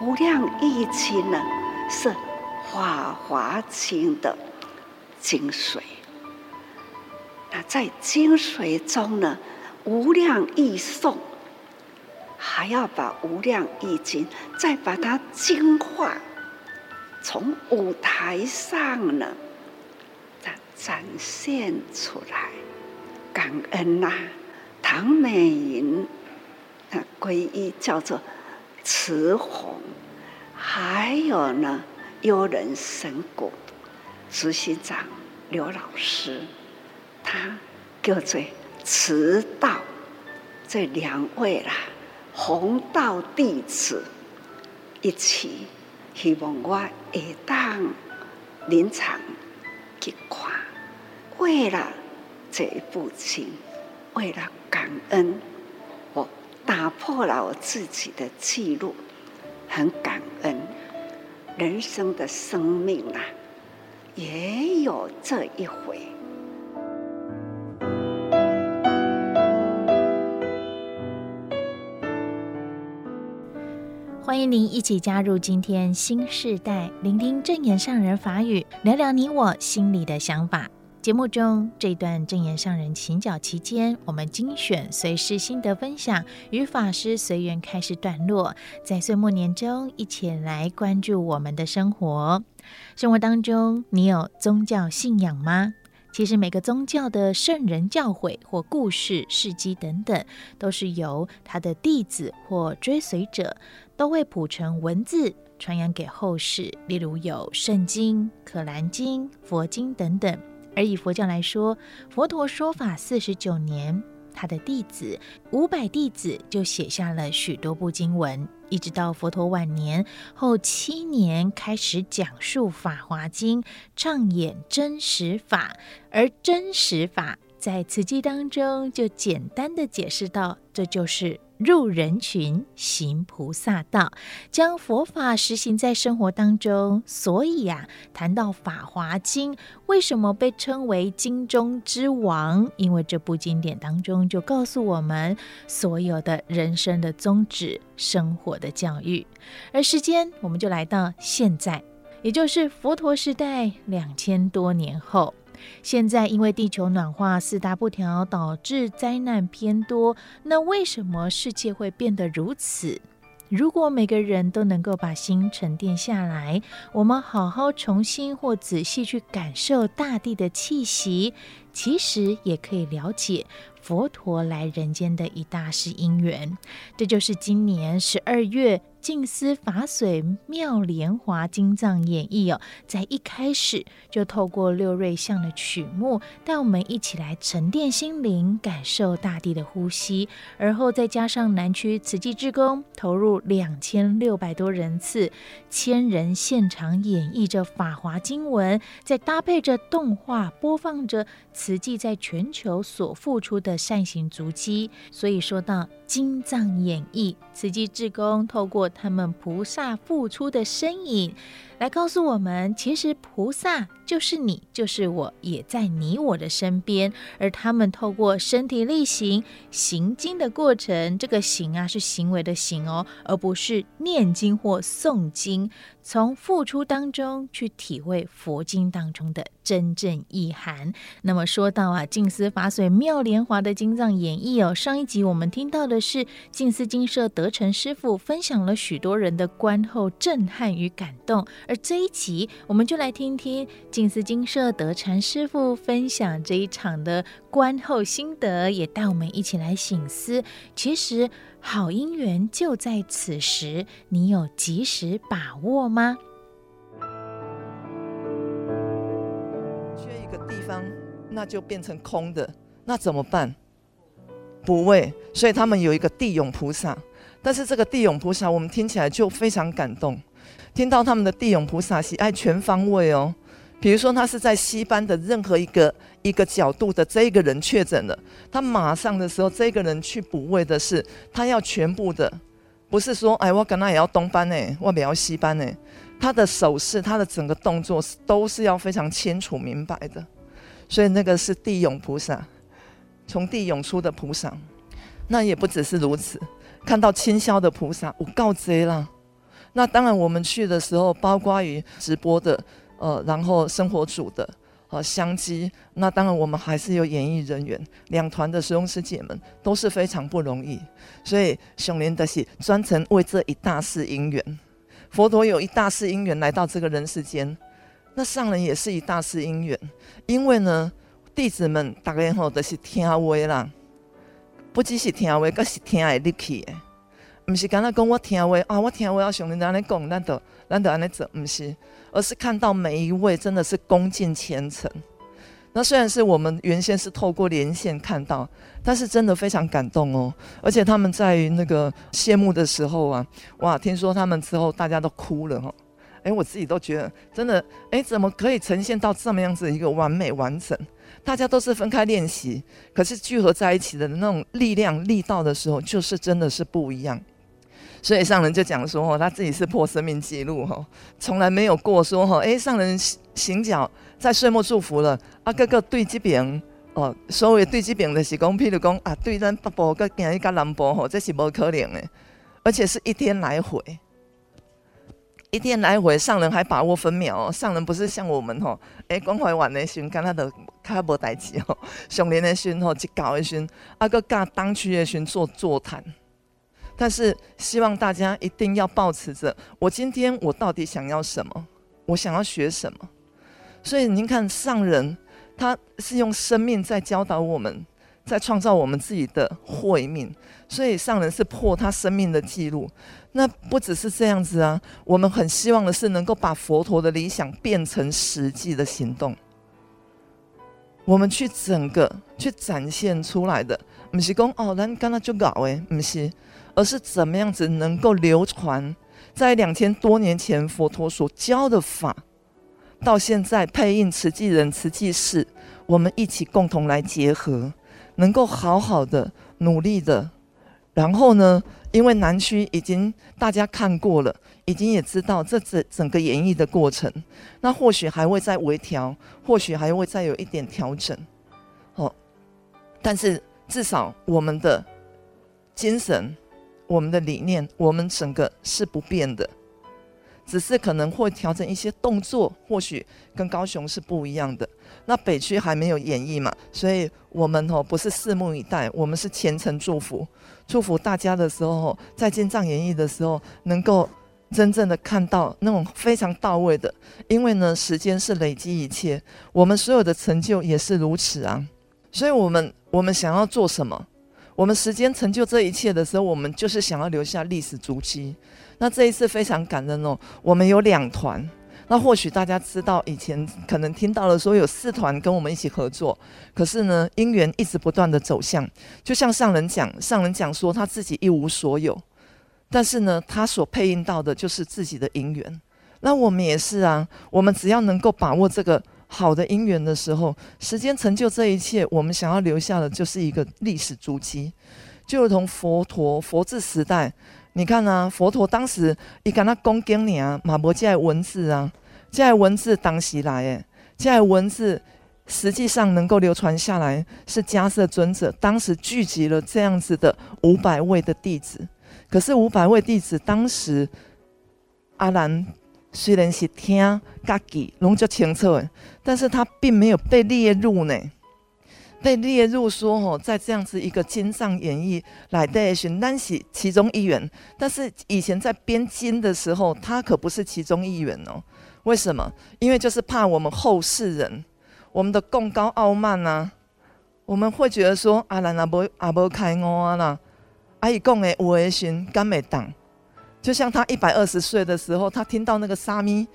无量义经呢，是《法华经》的精髓。那在精髓中呢，无量义颂还要把无量义经再把它精化，从舞台上呢，再展现出来。感恩呐、唐美云，那皈依叫做慈红，还有呢，幽人神谷执行长刘老师。他叫做慈道，这两位啦，弘道弟子一起，希望我会当临场去看。为了这一部经，为了感恩，打破了我自己的记录，很感恩。人生的生命啊，也有这一回。欢迎您一起加入今天新时代，聆听正言上人法语，聊聊你我心里的想法。节目中这段证言上人行脚期间，我们精选随师心得分享与法师随缘开示段落，在岁末年终一起来关注我们的生活。生活当中，你有宗教信仰吗？其实每个宗教的圣人教诲或故事、事迹等等，都是由他的弟子或追随者都会谱成文字传扬给后世。例如有圣经、可兰经、佛经等等。而以佛教来说，佛陀说法四十九年，他的弟子五百弟子就写下了许多部经文。一直到佛陀晚年后七年，开始讲述《法华经》，唱演真实法。而真实法在此记当中就简单的解释到，这就是。入人群行菩萨道，将佛法实行在生活当中。所以、啊，谈到《法华经》，为什么被称为经中之王？因为这部经典当中就告诉我们所有的人生的宗旨、生活的教育。而时间，我们就来到现在，也就是佛陀时代两千多年后。现在因为地球暖化四大不调导致灾难偏多，那为什么世界会变得如此？如果每个人都能够把心沉淀下来，我们好好重新或仔细去感受大地的气息，其实也可以了解。佛陀来人间的一大世因缘，这就是今年十二月静思法髓妙莲华经藏演绎哦，在一开始就透过六瑞相的曲目，带我们一起来沉淀心灵，感受大地的呼吸，而后再加上南区慈济志工投入两千六百多人次，千人现场演绎着法华经文，再搭配着动画播放着慈济在全球所付出的。善行足迹，所以说到经藏演绎，慈济志工透过他们菩萨付出的身影，来告诉我们，其实菩萨就是你，就是我，也在你我的身边。而他们透过身体力行行经的过程，这个行啊是行为的行哦，而不是念经或诵经。从付出当中去体会佛经当中的真正意涵。那么说到啊，静思法髓妙莲华的经藏演绎哦，上一集我们听到的是静思精舍德成师父分享了许多人的观后震撼与感动。而这一集，我们就来听听静思金舍德禅师父分享这一场的观后心得，也带我们一起来醒思。其实好姻缘就在此时，你有及时把握吗？缺一个地方，那就变成空的，那怎么办？补位，所以他们有一个地勇菩萨，但是这个地勇菩萨，我们听起来就非常感动。听到他们的地勇菩萨喜爱全方位哦，比如说他是在西班的任何一个一个角度的这个人确诊了，他马上的时候，这个人去补位的是他要全部的，不是说哎我跟他也要东班呢，我也要西班呢，他的手势，他的整个动作都是要非常清楚明白的，所以那个是地涌菩萨，从地涌出的菩萨，那也不只是如此，看到清霄的菩萨，我告诫了。那当然我们去的时候，包括于直播的，呃，然后生活组的。和相机，那当然我们还是有演艺人员，两团的师兄师姐们都是非常不容易，所以熊连的是专程为这一大世因缘，佛陀有一大世因缘来到这个人世间，那上人也是一大世因缘，因为呢，弟子们大概吼都是听话啦，不只是听话，更是听会入去的，不是刚才讲我听话啊，我听话要熊连在那讲，咱就咱就安尼做，不是。而是看到每一位真的是恭敬虔诚。那虽然是我们原先是透过连线看到，但是真的非常感动哦。而且他们在那个谢幕的时候啊，哇，听说他们之后大家都哭了哈。哎，我自己都觉得真的，哎，怎么可以呈现到这么样子一个完美完整？大家都是分开练习，可是聚合在一起的那种力量力道的时候，就是真的是不一样。所以上人就讲说，哦，他自己是破生命记录，哈，从来没有过说，哈，哎，上人行脚在岁末祝福了，啊，各个对这边，哦，所谓对这边的是讲，譬如讲啊，对咱北部跟行一个南部，吼，这是无可能的，而且是一天来回，一天来回，上人还把握分秒，上人不是像我们，吼，哎，关怀完的时，跟他的较无代志，吼，上年的时，吼，一搞的时，啊，搁甲当区的时做座谈。但是希望大家一定要保持着，我今天我到底想要什么？我想要学什么？所以您看上人，他是用生命在教导我们，在创造我们自己的慧命。所以上人是破他生命的记录。那不只是这样子啊，我们很希望的是能够把佛陀的理想变成实际的行动。我们去整个去展现出来的，不是讲哦，咱刚刚就搞诶，不是。而是怎么样子能够流传，在两千多年前佛陀所教的法，到现在配印慈济人、慈济寺，我们一起共同来结合，能够好好的努力的。然后呢，因为南区已经大家看过了，已经也知道这整整个演绎的过程，那或许还会再微调，或许还会再有一点调整。哦，但是至少我们的精神。我们的理念，我们整个是不变的，只是可能会调整一些动作，或许跟高雄是不一样的。那北区还没有演绎嘛，所以我们哦不是拭目以待，我们是虔诚祝福，祝福大家的时候，在经藏演绎的时候，能够真正的看到那种非常到位的。因为呢，时间是累积一切，我们所有的成就也是如此啊。所以我们我们想要做什么？我们时间成就这一切的时候，我们就是想要留下历史足迹。那这一次非常感恩哦，我们有两团。那或许大家知道，以前可能听到了说有四团跟我们一起合作，可是呢，因缘一直不断的走向。就像上人讲，上人讲说他自己一无所有，但是呢，他所配印到的就是自己的因缘。那我们也是啊，我们只要能够把握这个。好的因缘的时候，时间成就这一切，我们想要留下的就是一个历史足迹，就如同佛陀佛治时代，你看啊，佛陀当时一跟他讲经呢，马伯这文字啊，这文字当时来诶，这文字实际上能够流传下来，是迦叶尊者当时聚集了这样子的五百位的弟子，可是五百位弟子当时阿难。虽然是听家己拢就清楚诶，但是他并没有被列入呢，被列入说吼，在这样子一个经藏演绎来的是咱是其中一员，但是以前在编经的时候，他可不是其中一员哦。为什么？因为就是怕我们后世人，我们的贡高傲慢呐、啊，我们会觉得说啊，兰阿无阿无开悟啊啦，阿伊讲的有诶时敢会当。就像他一百二十岁的时候，他听到那个沙弥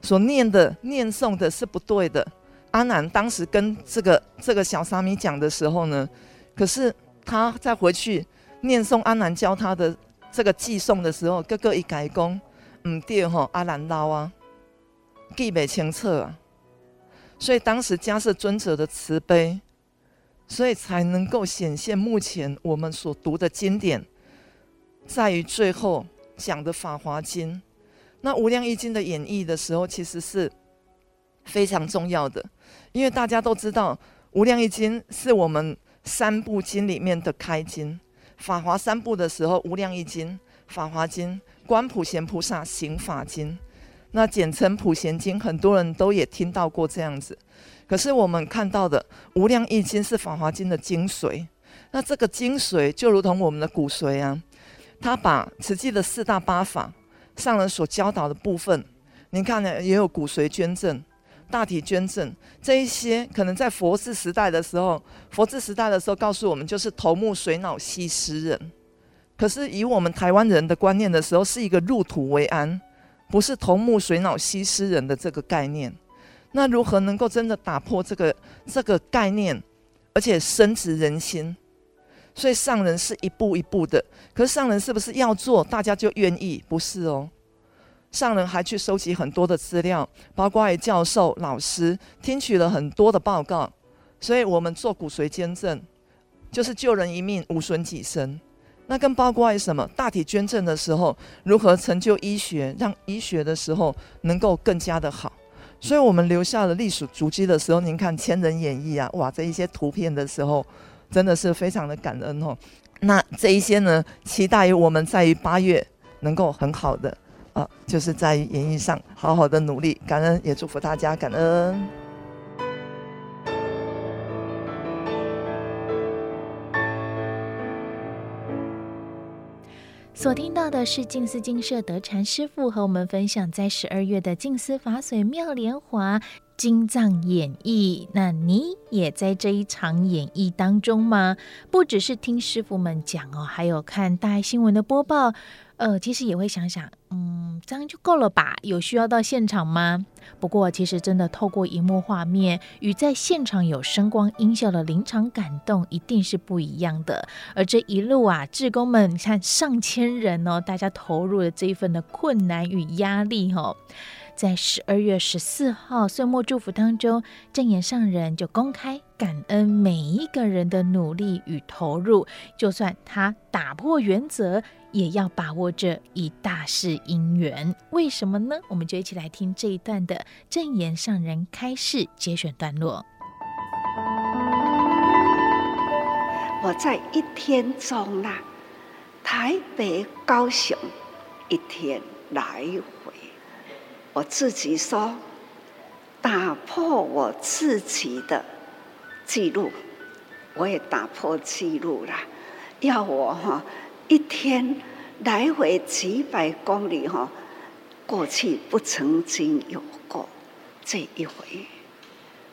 所念的念诵的是不对的。阿难当时跟这个这个小沙弥讲的时候呢，可是他再回去念诵阿难教他的这个偈诵的时候，哥哥一改功，唔对吼，阿难捞啊，记不清楚啊。所以当时家是尊者的慈悲，所以才能够显现目前我们所读的经典，在于最后。讲的《法华经》，那《无量义经》的演绎的时候，其实是非常重要的，因为大家都知道，《无量义经》是我们三部经里面的开经。法华三部的时候，《无量义经》、《法华经》，观普贤菩萨行法经，那简称普贤经，很多人都也听到过这样子。可是我们看到的《无量义经》是《法华经》的精髓，那这个精髓就如同我们的骨髓啊，他把慈济的四大八法上人所教导的部分，您看呢，也有骨髓捐赠。大体捐赠这一些，可能在佛治时代的时候，佛治时代的时候告诉我们，就是头目水脑西施人。可是以我们台湾人的观念的时候，是一个入土为安，不是头目水脑西施人的这个概念。那如何能够真的打破这个这个概念，而且深植人心？所以上人是一步一步的。可是上人是不是要做，大家就愿意？不是哦。上人还去收集很多的资料，包括教授、老师听取了很多的报告，所以我们做骨髓捐赠，就是救人一命，无损己身。那更包括什么？大体捐赠的时候，如何成就医学，让医学的时候能够更加的好。所以我们留下了历史足迹的时候，您看《千人演绎》啊，哇，这一些图片的时候，真的是非常的感恩哦。那这一些呢，期待于我们在于八月能够很好的。啊，就是在演艺上好好的努力，感恩也祝福大家感恩。所听到的是静思精舍德禅师父和我们分享，在十二月的静思法水妙莲华经藏演绎。那你也在这一场演绎当中吗？不只是听师父们讲哦，还有看大爱新闻的播报。呃，其实也会想想，嗯，这样就够了吧？有需要到现场吗？不过，其实真的透过荧幕画面与在现场有声光音效的临场感动，一定是不一样的。而这一路啊，志工们，你看上千人哦，大家投入了这一份的困难与压力哦。在十二月十四号岁末祝福当中，正言上人就公开感恩每一个人的努力与投入，就算他打破原则，也要把握这一大事因缘。为什么呢？我们就一起来听这一段的正言上人开示节选段落。我在一天中啊，台北、高雄一天来回。我自己说，打破我自己的记录，我也打破记录了。要我哈一天来回几百公里哈，过去不曾经有过这一回。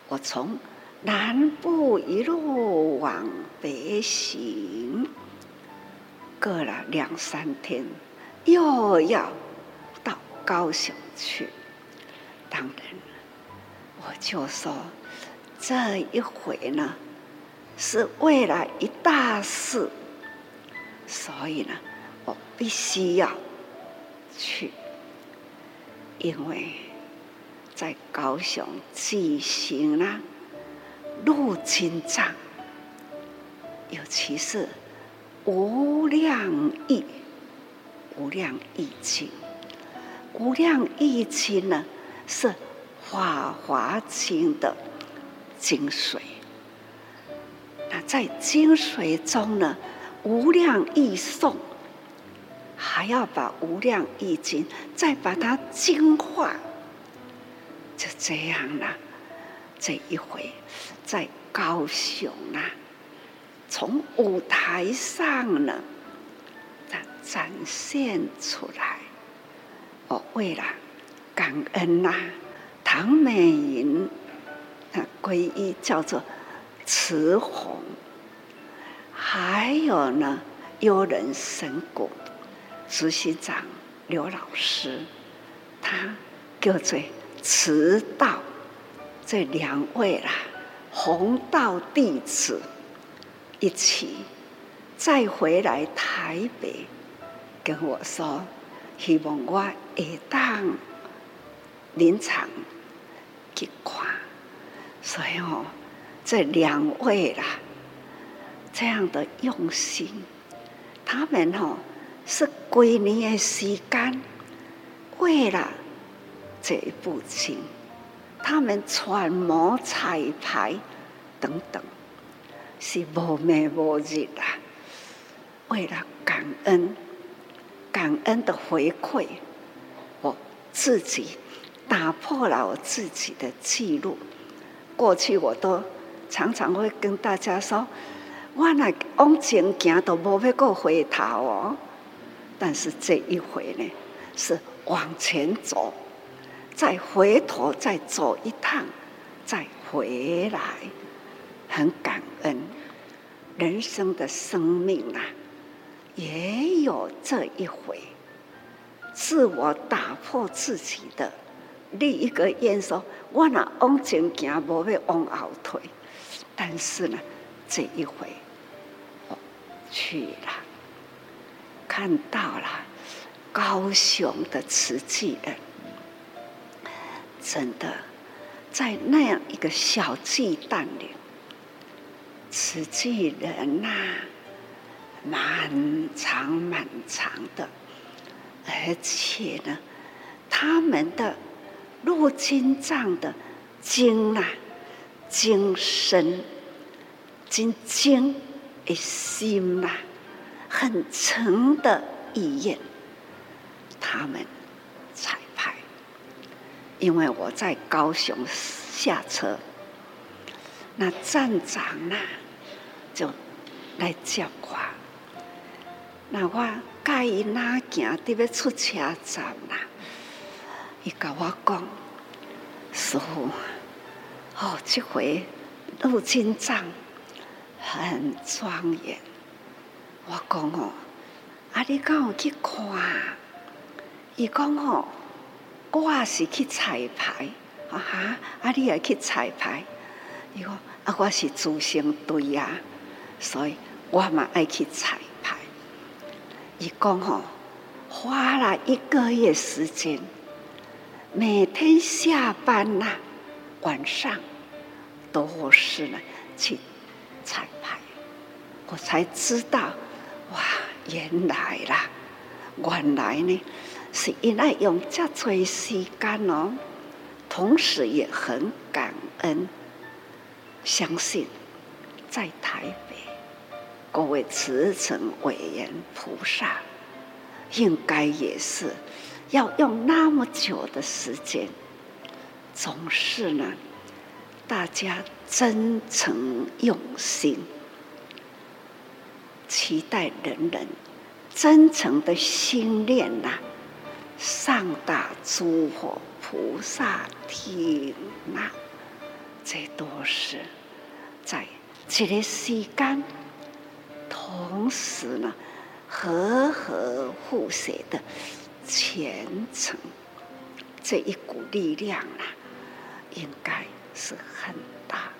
我从南部一路往北行，过了两三天，又要到。高雄去，当然，我就说这一回呢，是为了一大事，所以呢，我必须要去，因为在高雄举行了入经藏，尤其是无量义、无量义经。无量义经呢，是《法华经》的精髓。那在精髓中呢，无量义颂还要把无量义经再把它精化，就这样了。这一回在高雄啊，从舞台上呢，它展现出来。我为了感恩呐、唐美云那，皈依叫做慈红，还有呢，幽人神谷执行长刘老师，他叫做慈道，这两位啦，弘道弟子一起再回来台北跟我说。希望我会当临场去看，所以哦，这两位啦，这样的用心，他们哦是几年的时间，为了这一部经，他们揣摩彩排等等，是无眠无日啦，为了感恩。感恩的回馈，我自己打破了我自己的记录。过去我都常常会跟大家说，我那往前行都无要过回头哦。但是这一回呢，是往前走，再回头再走一趟，再回来，很感恩。人生的生命啊，也有这一回，自我打破自己的另一个愿说，我那往前行，无要往后退。但是呢，这一回去了。看到了高雄的慈济人，真的在那样一个小巨蛋里，慈济人呐、啊，满长满长的，而且呢，他们的入金藏的经呐、啊，经深，经经的心呐、啊。很诚的意愿，他们彩排。因为我在高雄下车，那站长呢就来接我。那我介意哪行，得要出车站啦。伊甲我讲，师傅，哦，这回入经藏很庄严。我讲哦，啊，你敢有去看？伊讲哦，我也是去彩排，啊哈，啊，你也去彩排。伊讲啊，我是主心队呀，所以我嘛爱去彩排。伊讲哦，花了一个月时间，每天下班呐，晚上都是呢去彩排，我才知道。哇，原来啦，原来呢，是因爱用这多时间哦，同时也很感恩，相信在台北各位慈诚伟人菩萨，应该也是要用那么久的时间，总是呢，大家真诚用心。期待人人真诚的心念呐、上大诸佛菩萨听呐、啊，这都是在这个时间，同时呢，和和互协的虔诚，这一股力量啊，应该是很大。